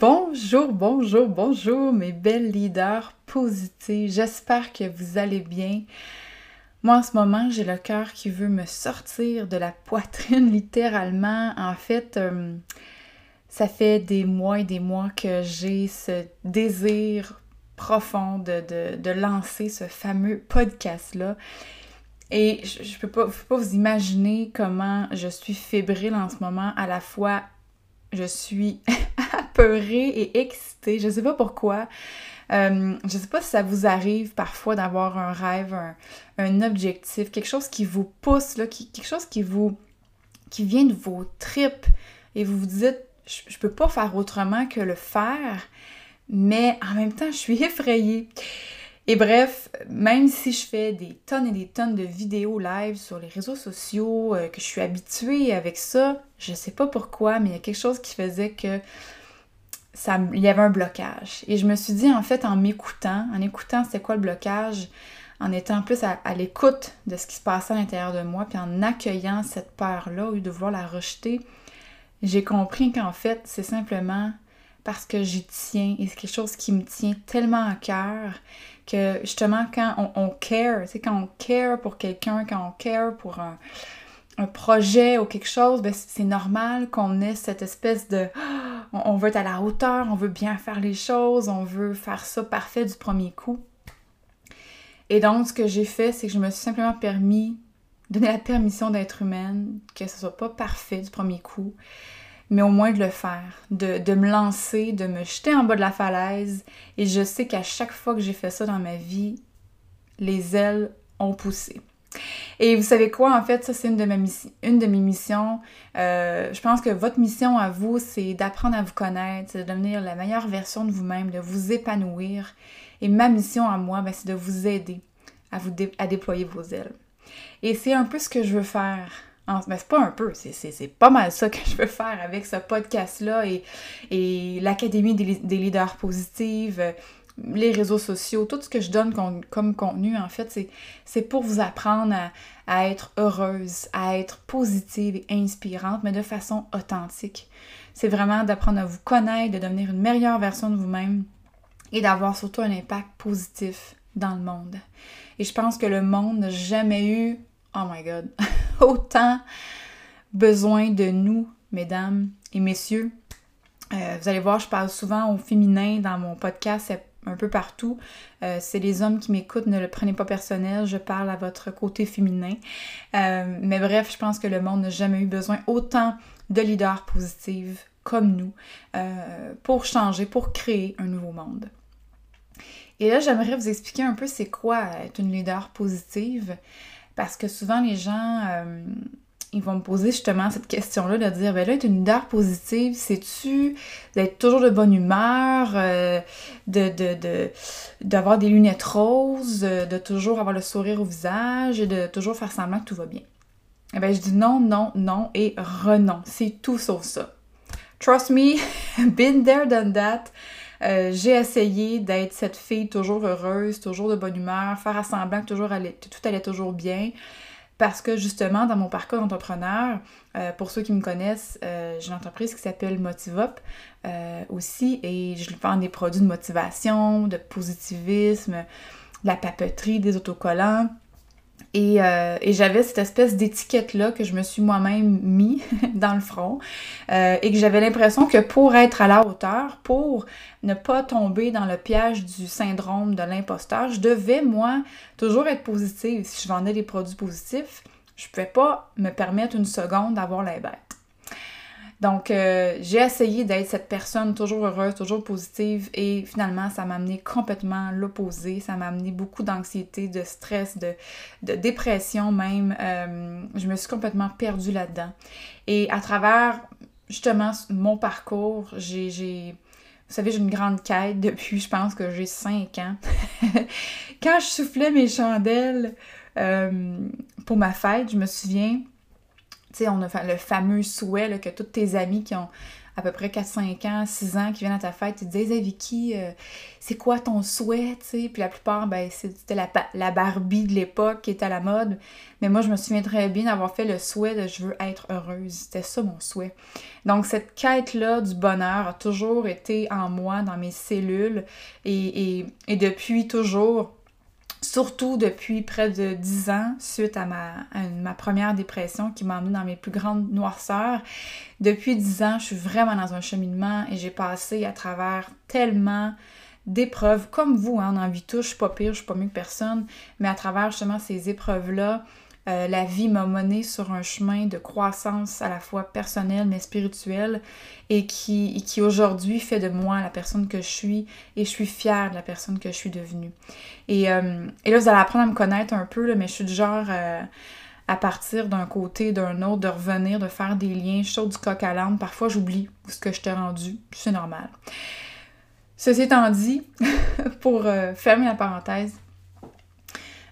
Bonjour, bonjour, bonjour mes belles leaders positifs. J'espère que vous allez bien. Moi en ce moment, j'ai le cœur qui veut me sortir de la poitrine littéralement. En fait, euh, ça fait des mois et des mois que j'ai ce désir profond de, lancer ce fameux podcast-là. Et je, je peux peux pas vous imaginer comment je suis fébrile en ce moment, à la fois je suis apeurée et excitée. Je sais pas pourquoi. Euh, je sais pas si ça vous arrive parfois d'avoir un rêve, un, objectif, quelque chose qui vous pousse, là, quelque chose qui vous. qui vient de vos tripes et vous vous dites, je, je peux pas faire autrement que le faire, mais en même temps, je suis effrayée. Et bref, même si je fais des tonnes et des tonnes de vidéos live sur les réseaux sociaux, euh, que je suis habituée avec ça, je sais pas pourquoi, mais il y a quelque chose qui faisait que il y avait un blocage. Et je me suis dit, en fait, en m'écoutant, en écoutant c'était quoi le blocage, en étant plus à, l'écoute de ce qui se passait à l'intérieur de moi, puis en accueillant cette peur-là, lieu de vouloir la rejeter, j'ai compris qu'en fait, c'est simplement parce que j'y tiens et c'est quelque chose qui me tient tellement à cœur que justement quand on, on care, c'est quand on care pour quelqu'un, quand on care pour un, projet ou quelque chose, ben c'est normal qu'on ait cette espèce de on, veut être à la hauteur, on veut bien faire les choses, on veut faire ça parfait du premier coup. Et donc ce que j'ai fait, c'est que je me suis simplement permis donner la permission d'être humaine, que ce soit pas parfait du premier coup, mais au moins de le faire, de, me lancer, de me jeter en bas de la falaise. Et je sais qu'à chaque fois que j'ai fait ça dans ma vie, les ailes ont poussé. Et vous savez quoi, en fait, ça c'est une, de mes une de mes missions. Euh, je pense que votre mission à vous, c'est d'apprendre à vous connaître, de devenir la meilleure version de vous-même, de vous épanouir. Et ma mission à moi, ben, c'est de vous aider à, vous à déployer vos ailes. Et c'est un peu ce que je veux faire mais c'est pas un peu, c'est pas mal ça que je veux faire avec ce podcast-là et, et l'Académie des, leaders positifs, euh, les réseaux sociaux, tout ce que je donne comme, contenu, en fait, c'est pour vous apprendre à, être heureuse, à être positive et inspirante, mais de façon authentique. C'est vraiment d'apprendre à vous connaître, de devenir une meilleure version de vous-même et d'avoir surtout un impact positif dans le monde. Et je pense que le monde n'a jamais eu, oh my god, autant besoin de nous, mesdames et messieurs. Euh, vous allez voir, je parle souvent au féminin dans mon podcast, un peu partout. Euh, c'est les hommes qui m'écoutent, ne le prenez pas personnel, je parle à votre côté féminin. Euh, mais bref, je pense que le monde n'a jamais eu besoin autant de leaders positifs comme nous pour changer, pour créer un nouveau monde. Et là, j'aimerais vous expliquer un peu c'est quoi être une leader positive. Parce que souvent, les gens, euh, ils vont me poser justement cette question-là de dire, ben là, être une leader positive, c'est-tu d'être toujours de bonne humeur, euh, de, d'avoir des lunettes roses, euh, de toujours avoir le sourire au visage et de toujours faire semblant que tout va bien? Eh bien, je dis non, non, non et renon. C'est tout sauf ça. Trust me, been there, done that. j'ai essayé d'être cette fille toujours heureuse, toujours de bonne humeur, faire semblant que toujours tout allait toujours bien. Parce que justement, dans mon parcours d'entrepreneur, euh, pour ceux qui me connaissent, euh, j'ai une entreprise qui s'appelle Motivop euh, aussi et je vends des produits de motivation, de positivisme, de la papeterie, des autocollants. Euh, et, j'avais cette espèce d'étiquette-là que je me suis moi-même mis dans le front euh, et que j'avais l'impression que pour être à la hauteur, pour ne pas tomber dans le piège du syndrome de l'imposteur, je devais, moi, toujours être positive. Si je vendais des produits positifs, je ne pouvais pas me permettre une seconde d'avoir la bête. Donc, euh, j'ai essayé d'être cette personne toujours heureuse, toujours positive et finalement, ça m'a amené complètement l'opposé. Ça m'a amené beaucoup d'anxiété, de stress, de, dépression même. Euh, je me suis complètement perdue là-dedans. Et à travers justement mon parcours, j'ai... Vous savez, j'ai une grande quête depuis, je pense que j'ai cinq ans. Quand je soufflais mes chandelles euh, pour ma fête, je me souviens, on a le fameux souhait que toutes tes amies qui ont à peu près 4, 5 ans, 6 ans qui viennent à ta fête, ils te disent Hey Vicky, euh, c'est quoi ton souhait? Puis la plupart, ben, c'était la, Barbie de l'époque qui était à la mode. Mais moi, je me souviens très bien d'avoir fait le souhait de je veux être heureuse. C'était ça mon souhait. Donc, cette quête-là du bonheur a toujours été en moi, dans mes cellules. Et depuis toujours, surtout depuis près de 10 ans, suite à ma, première dépression qui m'a emmenée dans mes plus grandes noirceurs. Depuis 10 ans, je suis vraiment dans un cheminement et j'ai passé à travers tellement d'épreuves, comme vous, hein, on en vit tous, je suis pas pire, je suis pas mieux que personne, mais à travers justement ces épreuves-là, euh, la vie m'a mené sur un chemin de croissance à la fois personnelle mais spirituelle et qui, aujourd'hui fait de moi la personne que je suis et je suis fière de la personne que je suis devenue. Et, euh, là, vous allez apprendre à me connaître un peu, mais je suis du genre euh, à partir d'un côté, d'un autre, de revenir, de faire des liens. Je saute du coq à l'âne. Parfois, j'oublie ce que je t'ai rendu. C'est normal. Ceci étant dit, pour fermer la parenthèse,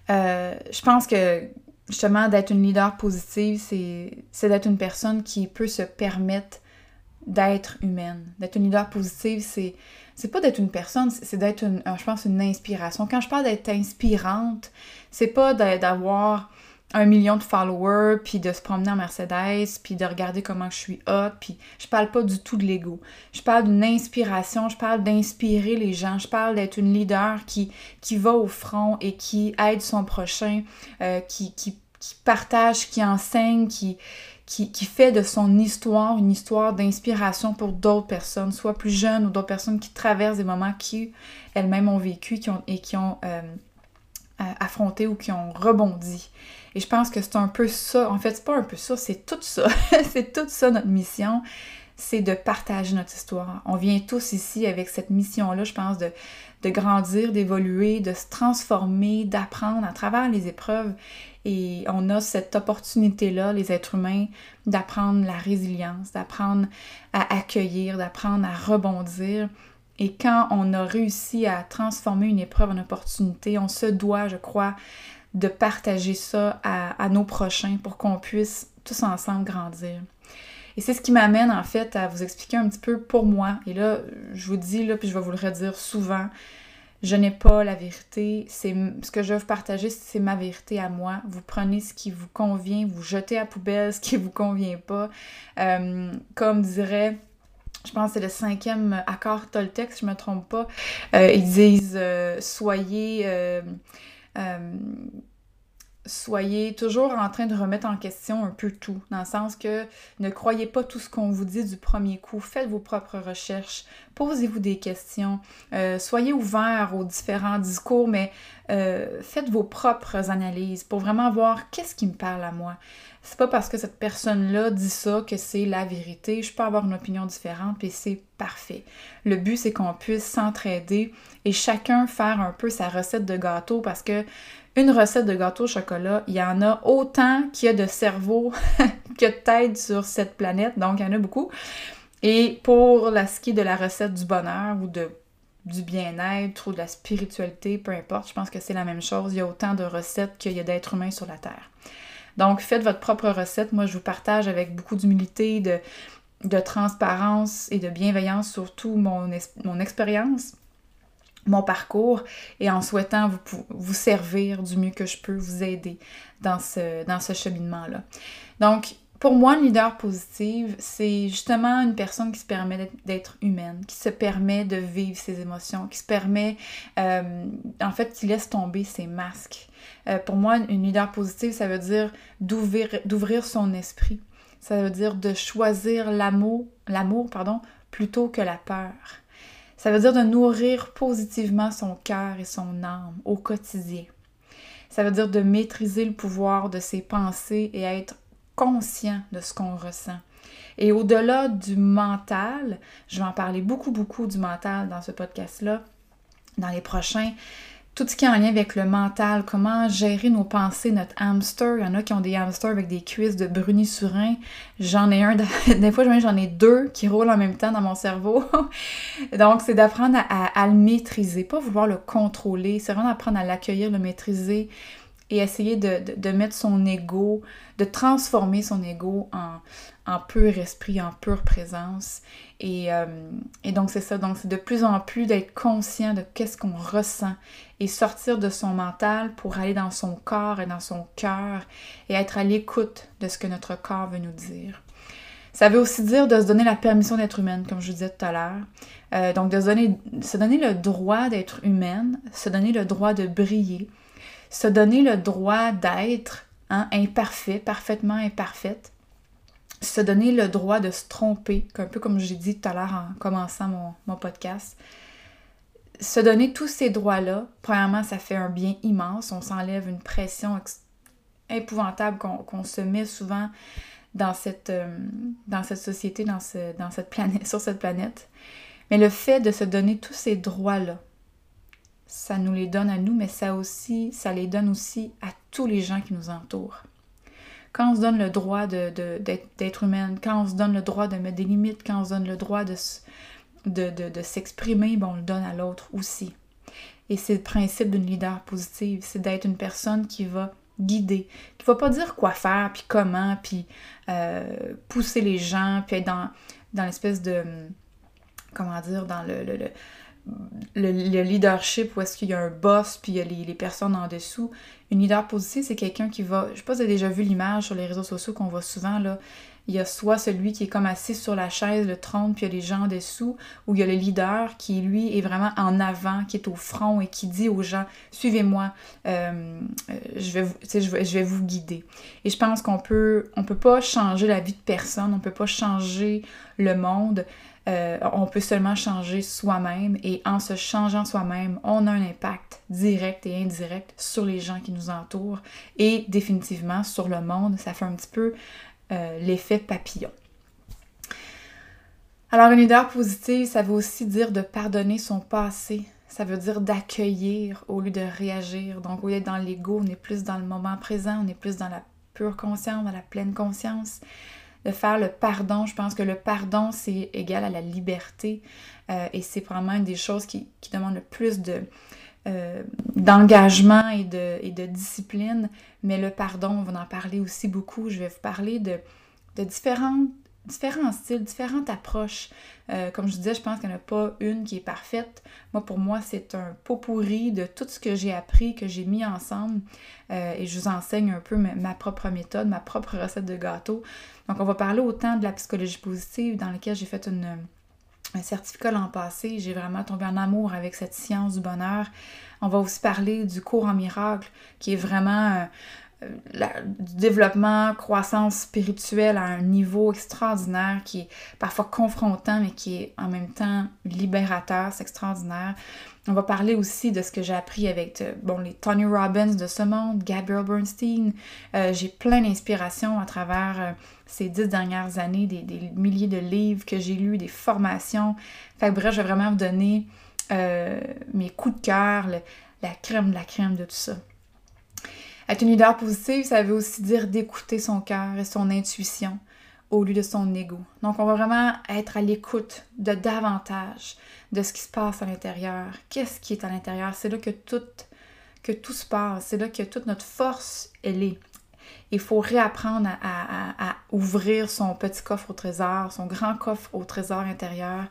je pense que justement, d'être une leader positive, c'est d'être une personne qui peut se permettre d'être humaine. D'être une leader positive, c'est c'est pas d'être une personne, c'est d'être, je pense, une inspiration. Quand je parle d'être inspirante, c'est pas d'avoir un million de followers, puis de se promener en Mercedes, puis de regarder comment je suis hot, puis je parle pas du tout de l'ego. Je parle d'une inspiration, je parle d'inspirer les gens, je parle d'être une leader qui, qui va au front et qui aide son prochain, euh, qui, qui, qui, partage, qui enseigne, qui, qui, qui, fait de son histoire une histoire d'inspiration pour d'autres personnes, soit plus jeunes ou d'autres personnes qui traversent des moments qui elles-mêmes ont vécu qui ont, et qui ont euh, affronté ou qui ont rebondi. Et je pense que c'est un peu ça. En fait, c'est pas un peu ça, c'est tout ça. c'est tout ça notre mission. C'est de partager notre histoire. On vient tous ici avec cette mission-là, je pense, de, de grandir, d'évoluer, de se transformer, d'apprendre à travers les épreuves. Et on a cette opportunité-là, les êtres humains, d'apprendre la résilience, d'apprendre à accueillir, d'apprendre à rebondir. Et quand on a réussi à transformer une épreuve en opportunité, on se doit, je crois, de partager ça à, nos prochains pour qu'on puisse tous ensemble grandir. Et c'est ce qui m'amène en fait à vous expliquer un petit peu pour moi. Et là, je vous dis, là, puis je vais vous le redire souvent, je n'ai pas la vérité. C'est ce que je veux partager, c'est ma vérité à moi. Vous prenez ce qui vous convient, vous jetez à poubelle ce qui vous convient pas. Euh, comme dirait je pense que c'est le cinquième accord Toltec, si je ne me trompe pas. Euh, ils disent euh, soyez Um. Soyez toujours en train de remettre en question un peu tout, dans le sens que ne croyez pas tout ce qu'on vous dit du premier coup, faites vos propres recherches, posez-vous des questions, euh, soyez ouverts aux différents discours, mais euh, faites vos propres analyses pour vraiment voir qu'est-ce qui me parle à moi. C'est pas parce que cette personne-là dit ça que c'est la vérité. Je peux avoir une opinion différente et c'est parfait. Le but, c'est qu'on puisse s'entraider et chacun faire un peu sa recette de gâteau parce que une recette de gâteau au chocolat, il y en a autant qu'il y a de cerveau que de tête sur cette planète, donc il y en a beaucoup. Et pour la ski de la recette du bonheur ou du bien-être ou de la spiritualité, peu importe, je pense que c'est la même chose. Il y a autant de recettes qu'il y a d'êtres humains sur la Terre. Donc, faites votre propre recette. Moi, je vous partage avec beaucoup d'humilité, de, de, transparence et de bienveillance, surtout mon, mon expérience, mon parcours, et en souhaitant vous, vous servir du mieux que je peux, vous aider dans ce, dans ce cheminement-là. Donc, pour moi, une leader positive, c'est justement une personne qui se permet d'être humaine, qui se permet de vivre ses émotions, qui se permet, euh, en fait, qui laisse tomber ses masques. Euh, pour moi, une leader positive, ça veut dire d'ouvrir son esprit. Ça veut dire de choisir l'amour, l'amour, pardon, plutôt que la peur. Ça veut dire de nourrir positivement son cœur et son âme au quotidien. Ça veut dire de maîtriser le pouvoir de ses pensées et être conscient de ce qu'on ressent. Et au-delà du mental, je vais en parler beaucoup, beaucoup du mental dans ce podcast-là, dans les prochains, tout ce qui est en lien avec le mental, comment gérer nos pensées, notre hamster. Il y en a qui ont des hamsters avec des cuisses de bruni surin. J'en ai un, des fois j'en ai deux qui roulent en même temps dans mon cerveau. Donc c'est d'apprendre à, le maîtriser, pas vouloir le contrôler, c'est vraiment d'apprendre à l'accueillir, le maîtriser, et essayer de, mettre son ego, de transformer son ego en, en pur esprit, en pure présence. Et, euh, et donc c'est ça, donc c'est de plus en plus d'être conscient de qu'est-ce qu'on ressent et sortir de son mental pour aller dans son corps et dans son cœur et être à l'écoute de ce que notre corps veut nous dire. Ça veut aussi dire de se donner la permission d'être humaine, comme je vous disais tout à l'heure. Euh, donc de se donner, se donner le droit d'être humaine, se donner le droit de briller, se donner le droit d'être hein, imparfait, parfaitement imparfaite, se donner le droit de se tromper, un peu comme j'ai dit tout à l'heure en commençant mon, podcast. Se donner tous ces droits-là, premièrement, ça fait un bien immense. On s'enlève une pression épouvantable qu'on se met souvent dans cette, euh, dans cette société, dans, ce, dans cette sur cette planète. Mais le fait de se donner tous ces droits-là, ça nous les donne à nous, mais ça aussi, ça les donne aussi à tous les gens qui nous entourent. Quand on se donne le droit d'être de, humaine, quand on se donne le droit de mettre des limites, quand on se donne le droit de, de, s'exprimer, bon, on le donne à l'autre aussi. Et c'est le principe d'une leader positive, c'est d'être une personne qui va guider, qui va pas dire quoi faire, puis comment, puis euh, pousser les gens, puis être dans, dans l'espèce de, comment dire, dans le, leadership où est-ce qu'il y a un boss puis il y a les, personnes en dessous. Une leader positive, c'est quelqu'un qui va. Je sais pas si vous avez déjà vu l'image sur les réseaux sociaux qu'on voit souvent là. Il y a soit celui qui est comme assis sur la chaise, le trône, puis il y a les gens en dessous, ou il y a le leader qui, lui, est vraiment en avant, qui est au front et qui dit aux gens Suivez-moi, euh, je, vais vous, je, vais, vous guider. Et je pense qu'on peut, on peut pas changer la vie de personne, on peut pas changer le monde, euh, on peut seulement changer soi-même et en se changeant soi-même, on a un impact direct et indirect sur les gens qui nous entourent et définitivement sur le monde. Ça fait un petit peu euh, l'effet papillon. Alors, une leader positive, ça veut aussi dire de pardonner son passé. Ça veut dire d'accueillir au lieu de réagir. Donc, au lieu d'être dans l'ego, on est plus dans le moment présent, on est plus dans la pure conscience, dans la pleine conscience de faire le pardon. Je pense que le pardon, c'est égal à la liberté euh, et c'est vraiment une des choses qui, qui demande le plus euh, d'engagement et de, et de discipline. Mais le pardon, on va en parler aussi beaucoup. Je vais vous parler de, de différentes différents styles, différentes approches. Euh, comme je disais, je pense qu'il n'y en a pas une qui est parfaite. Moi, pour moi, c'est un pot pourri de tout ce que j'ai appris, que j'ai mis ensemble. Euh, et je vous enseigne un peu ma, propre méthode, ma propre recette de gâteau. Donc, on va parler autant de la psychologie positive, dans laquelle j'ai fait un certificat l'an passé. J'ai vraiment tombé en amour avec cette science du bonheur. On va aussi parler du cours en miracle, qui est vraiment... Euh, du développement, croissance spirituelle à un niveau extraordinaire qui est parfois confrontant mais qui est en même temps libérateur, c'est extraordinaire. On va parler aussi de ce que j'ai appris avec euh, bon, les Tony Robbins de ce monde, Gabriel Bernstein. Euh, j'ai plein d'inspiration à travers euh, ces dix dernières années, des, milliers de livres que j'ai lus, des formations. Fait bref, je vais vraiment vous donner mes coups de cœur, la crème de la crème de tout ça. Être une leader positive, ça veut aussi dire d'écouter son cœur et son intuition au lieu de son ego. Donc, on va vraiment être à l'écoute de davantage de ce qui se passe à l'intérieur. Qu'est-ce qui est à l'intérieur? C'est là que tout, que tout se passe. C'est là que toute notre force, elle est. Il faut réapprendre à, ouvrir son petit coffre au trésor, son grand coffre au trésor intérieur,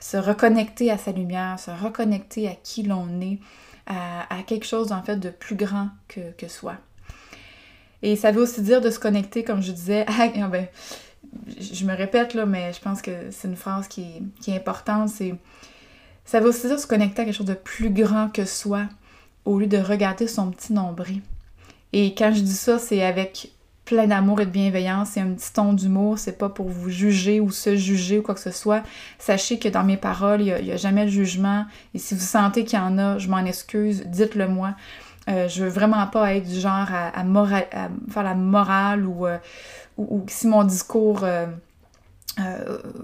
se reconnecter à sa lumière, se reconnecter à qui l'on est, à, quelque chose en fait de plus grand que, que, soi. Et ça veut aussi dire de se connecter, comme je disais, à, ah ben, je me répète là, mais je pense que c'est une phrase qui est, qui est importante, c'est ça veut aussi dire se connecter à quelque chose de plus grand que soi au lieu de regarder son petit nombril. Et quand je dis ça, c'est avec plein d'amour et de bienveillance c'est un petit ton d'humour. C'est pas pour vous juger ou se juger ou quoi que ce soit. Sachez que dans mes paroles, il n'y a, jamais de jugement. Et si vous sentez qu'il y en a, je m'en excuse, dites-le moi. Euh, je veux vraiment pas être du genre à, faire la morale ou, euh, si mon discours euh,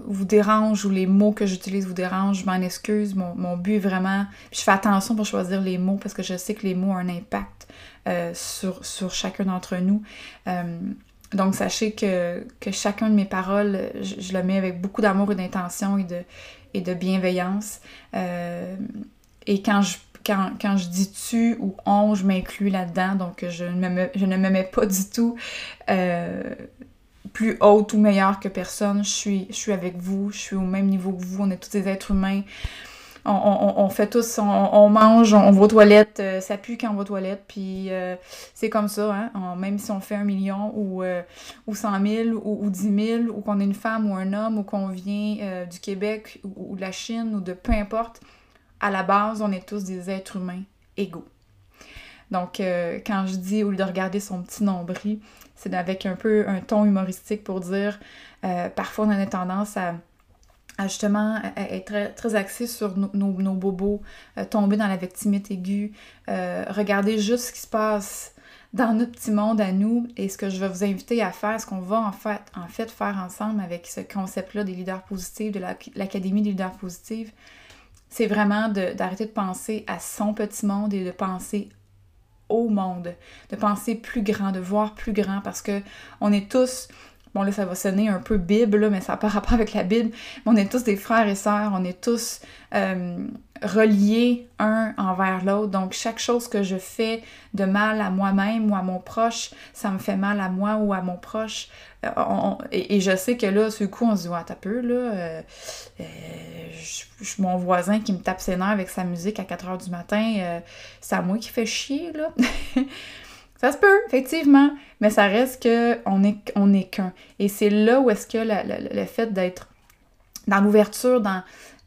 vous dérange ou les mots que j'utilise vous dérangent, je m'en excuse. Mon, but est vraiment. je fais attention pour choisir les mots parce que je sais que les mots ont un impact sur, sur, chacun d'entre nous. Euh, donc, sachez que, que, chacun de mes paroles, je, le mets avec beaucoup d'amour et d'intention et de, et de bienveillance. Euh, et quand je, quand, quand, je dis tu ou on, je m'inclus là-dedans, donc je ne, me, je ne me mets pas du tout euh, plus haute ou meilleure que personne. Je suis, je suis avec vous, je suis au même niveau que vous, on est tous des êtres humains. On, fait tous, on, mange, on, va aux toilettes, euh, ça pue quand on va aux toilettes, puis euh, c'est comme ça, hein? même si on fait un million ou, euh, ou 100 000 ou, ou 10 000, ou qu'on est une femme ou un homme, ou qu'on vient du Québec ou, de la Chine ou de peu importe, à la base, on est tous des êtres humains égaux. Donc, quand je dis, au lieu de regarder son petit nombril, c'est avec un peu un ton humoristique pour dire, parfois on a tendance à à justement être très, axé sur nos, nos, bobos, euh, tomber dans la victimite aiguë, euh, regarder juste ce qui se passe dans notre petit monde à nous et ce que je vais vous inviter à faire, ce qu'on va en fait, en fait faire ensemble avec ce concept-là des leaders positifs, de l'Académie des leaders positifs, c'est vraiment d'arrêter de, de penser à son petit monde et de penser au monde, de penser plus grand, de voir plus grand parce que on est tous Bon, là, ça va sonner un peu Bible, mais ça n'a pas rapport avec la Bible. on est tous des frères et sœurs, on est tous euh, reliés un envers l'autre. Donc, chaque chose que je fais de mal à moi-même ou à mon proche, ça me fait mal à moi ou à mon proche. Euh, et, je sais que là, ce coup, on se dit, ouais, t'as peu, là, euh, je, mon voisin qui me tape ses nerfs avec sa musique à 4 h du matin, c'est à moi qui fait chier, là. Ça se peut, effectivement, mais ça reste qu'on est, on est qu'un. Et c'est là où est-ce que le fait d'être dans l'ouverture, dans,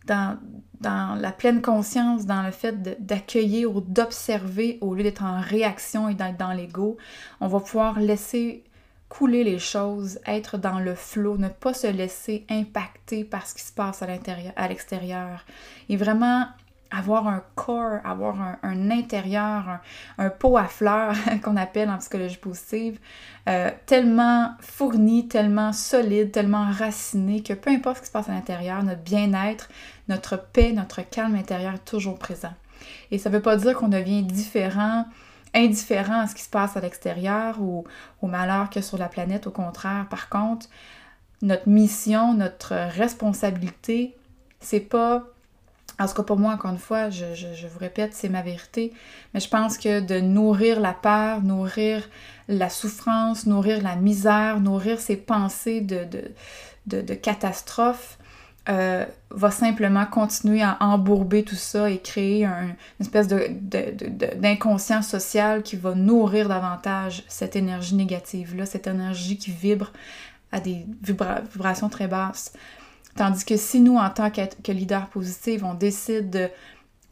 la pleine conscience, dans le fait d'accueillir ou d'observer au lieu d'être en réaction et d'être dans l'ego, on va pouvoir laisser couler les choses, être dans le flot, ne pas se laisser impacter par ce qui se passe à à l'extérieur. Et vraiment avoir un corps, avoir un, intérieur, un, pot à fleurs qu'on appelle en psychologie positive, euh, tellement fourni, tellement solide, tellement raciné que peu importe ce qui se passe à l'intérieur, notre bien-être, notre paix, notre calme intérieur est toujours présent. Et ça ne veut pas dire qu'on devient différent, indifférent à ce qui se passe à l'extérieur ou au malheur a sur la planète. Au contraire, par contre, notre mission, notre responsabilité, c'est pas en tout cas, pour moi, encore une fois, je, vous répète, c'est ma vérité, mais je pense que de nourrir la peur, nourrir la souffrance, nourrir la misère, nourrir ces pensées de, de, catastrophe, euh, va simplement continuer à embourber tout ça et créer une espèce d'inconscient social qui va nourrir davantage cette énergie négative-là, cette énergie qui vibre à des vibrations très basses. Tandis que si nous, en tant que, leader positif, on décide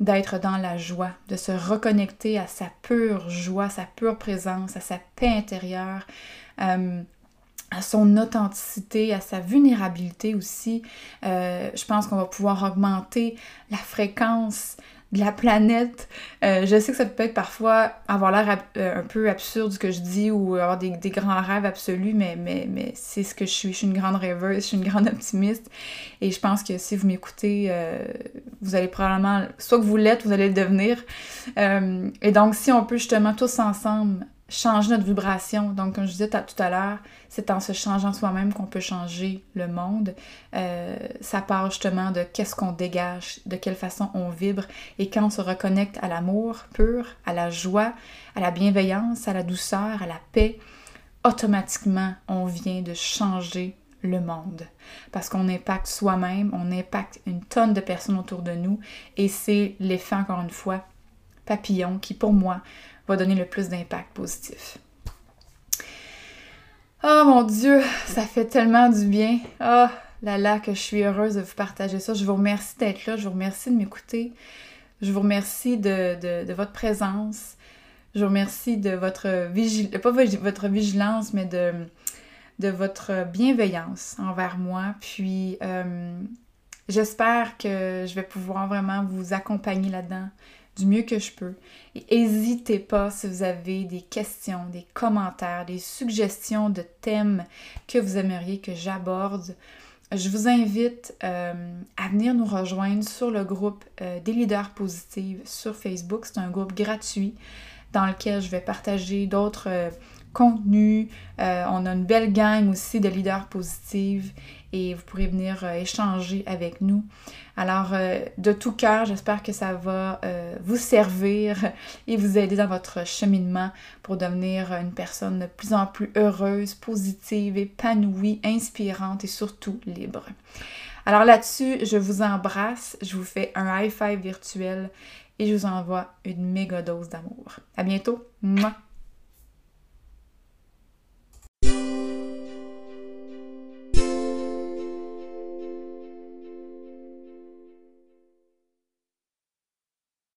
d'être dans la joie, de se reconnecter à sa pure joie, sa pure présence, à sa paix intérieure, euh, à son authenticité, à sa vulnérabilité aussi, euh, je pense qu'on va pouvoir augmenter la fréquence de la planète. Euh, je sais que ça peut être parfois avoir l'air euh, un peu absurde ce que je dis ou avoir des, grands rêves absolus, mais, mais, mais c'est ce que je suis. Je suis une grande rêveuse, je suis une grande optimiste. Et je pense que si vous m'écoutez, euh, vous allez probablement, soit que vous l'êtes, vous allez le devenir. et donc, si on peut justement tous ensemble changer notre vibration. Donc, comme je disais tout à l'heure, c'est en se changeant soi-même qu'on peut changer le monde. Euh, ça part justement de qu'est-ce qu'on dégage, de quelle façon on vibre. Et quand on se reconnecte à l'amour pur, à la joie, à la bienveillance, à la douceur, à la paix, automatiquement, on vient de changer le monde. Parce qu'on impacte soi-même, on impacte une tonne de personnes autour de nous. Et c'est l'effet, encore une fois, papillon qui, pour moi, va donner le plus d'impact positif. Oh mon Dieu, ça fait tellement du bien. Oh là là, que je suis heureuse de vous partager ça. Je vous remercie d'être là, je vous remercie de m'écouter. Je vous remercie de, votre présence. Je vous remercie de votre vigilance, pas votre vigilance, mais de, de votre bienveillance envers moi. Puis euh, j'espère que je vais pouvoir vraiment vous accompagner là-dedans du mieux que je peux. Et n'hésitez pas si vous avez des questions, des commentaires, des suggestions de thèmes que vous aimeriez que j'aborde. Je vous invite euh, à venir nous rejoindre sur le groupe euh, des leaders positifs sur Facebook. C'est un groupe gratuit dans lequel je vais partager d'autres euh, contenu. Euh, on a une belle gang aussi de leaders positifs et vous pourrez venir euh, échanger avec nous. Alors, euh, de tout cœur, j'espère que ça va vous servir et vous aider dans votre cheminement pour devenir une personne de plus en plus heureuse, positive, épanouie, inspirante et surtout libre. Alors là-dessus, je vous embrasse, je vous fais un high five virtuel et je vous envoie une méga dose d'amour. À bientôt! Mouah.